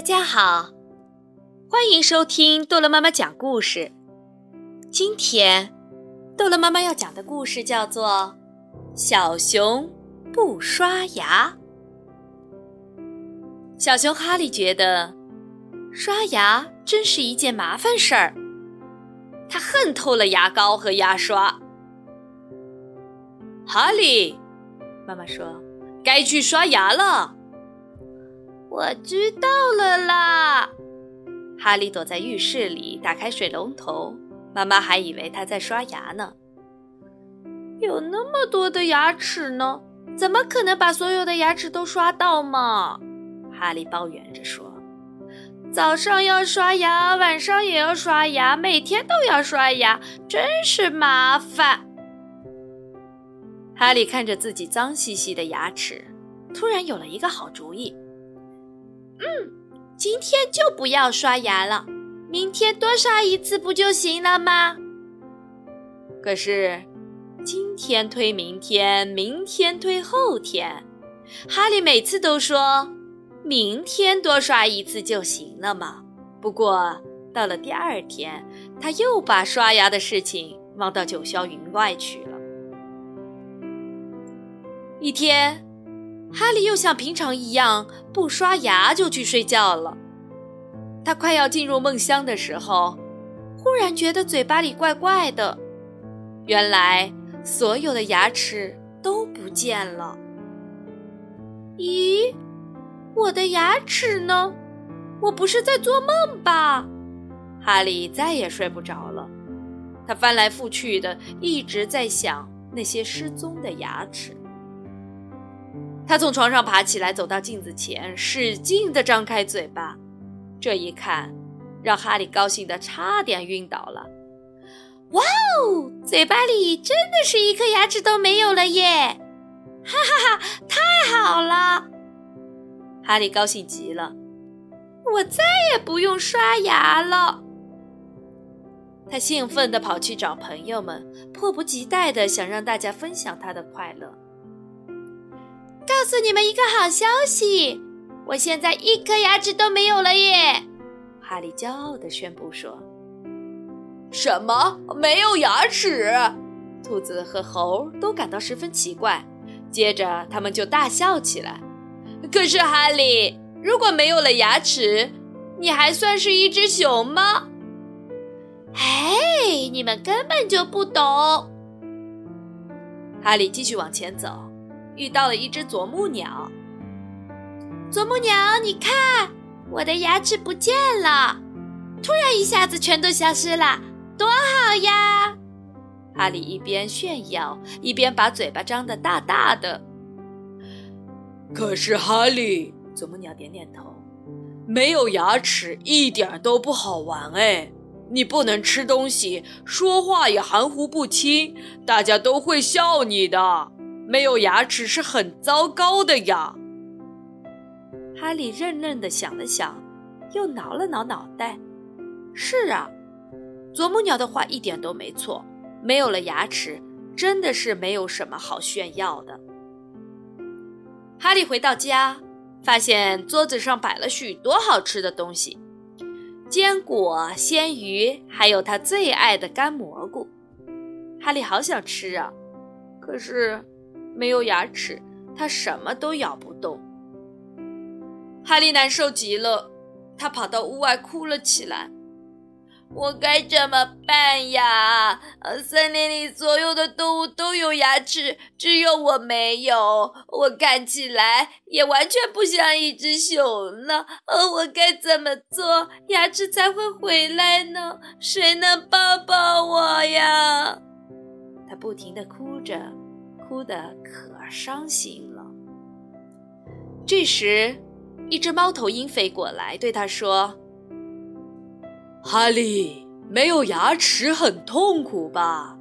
大家好，欢迎收听逗乐妈妈讲故事。今天，逗乐妈妈要讲的故事叫做《小熊不刷牙》。小熊哈利觉得刷牙真是一件麻烦事儿，他恨透了牙膏和牙刷。哈利，妈妈说：“该去刷牙了。”我知道了啦。哈利躲在浴室里，打开水龙头。妈妈还以为他在刷牙呢。有那么多的牙齿呢，怎么可能把所有的牙齿都刷到嘛？哈利抱怨着说：“早上要刷牙，晚上也要刷牙，每天都要刷牙，真是麻烦。”哈利看着自己脏兮兮的牙齿，突然有了一个好主意。嗯，今天就不要刷牙了，明天多刷一次不就行了吗？可是，今天推明天，明天推后天，哈利每次都说明天多刷一次就行了嘛。不过到了第二天，他又把刷牙的事情忘到九霄云外去了。一天。哈利又像平常一样不刷牙就去睡觉了。他快要进入梦乡的时候，忽然觉得嘴巴里怪怪的。原来所有的牙齿都不见了。咦，我的牙齿呢？我不是在做梦吧？哈利再也睡不着了。他翻来覆去的一直在想那些失踪的牙齿。他从床上爬起来，走到镜子前，使劲地张开嘴巴。这一看，让哈利高兴得差点晕倒了。哇哦，嘴巴里真的是一颗牙齿都没有了耶！哈哈哈，太好了！哈利高兴极了，我再也不用刷牙了。他兴奋地跑去找朋友们，迫不及待地想让大家分享他的快乐。告诉你们一个好消息，我现在一颗牙齿都没有了耶！哈利骄傲地宣布说：“什么？没有牙齿？”兔子和猴都感到十分奇怪，接着他们就大笑起来。可是哈利，如果没有了牙齿，你还算是一只熊吗？哎，你们根本就不懂。哈利继续往前走。遇到了一只啄木鸟。啄木鸟，你看，我的牙齿不见了，突然一下子全都消失了，多好呀！哈利一边炫耀，一边把嘴巴张得大大的。可是哈利，啄木鸟点点头，没有牙齿一点都不好玩哎！你不能吃东西，说话也含糊不清，大家都会笑你的。没有牙齿是很糟糕的呀。哈利愣愣地想了想，又挠了挠脑袋。是啊，啄木鸟的话一点都没错。没有了牙齿，真的是没有什么好炫耀的。哈利回到家，发现桌子上摆了许多好吃的东西：坚果、鲜鱼，还有他最爱的干蘑菇。哈利好想吃啊，可是。没有牙齿，他什么都咬不动。哈利难受极了，他跑到屋外哭了起来。我该怎么办呀？森林里所有的动物都有牙齿，只有我没有。我看起来也完全不像一只熊呢。呃，我该怎么做，牙齿才会回来呢？谁能帮帮我呀？他不停地哭着。哭得可伤心了。这时，一只猫头鹰飞过来，对他说：“哈利，没有牙齿很痛苦吧？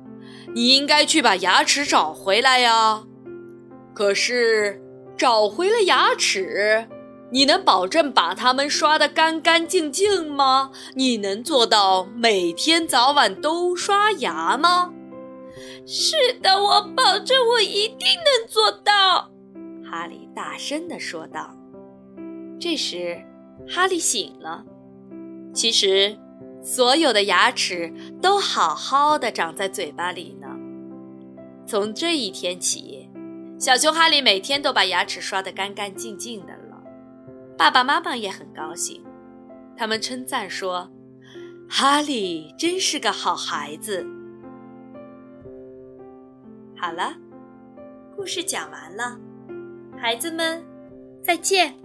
你应该去把牙齿找回来呀。可是，找回了牙齿，你能保证把它们刷得干干净净吗？你能做到每天早晚都刷牙吗？”是的，我保证，我一定能做到。”哈利大声地说道。这时，哈利醒了。其实，所有的牙齿都好好的长在嘴巴里呢。从这一天起，小熊哈利每天都把牙齿刷得干干净净的了。爸爸妈妈也很高兴，他们称赞说：“哈利真是个好孩子。”好了，故事讲完了，孩子们，再见。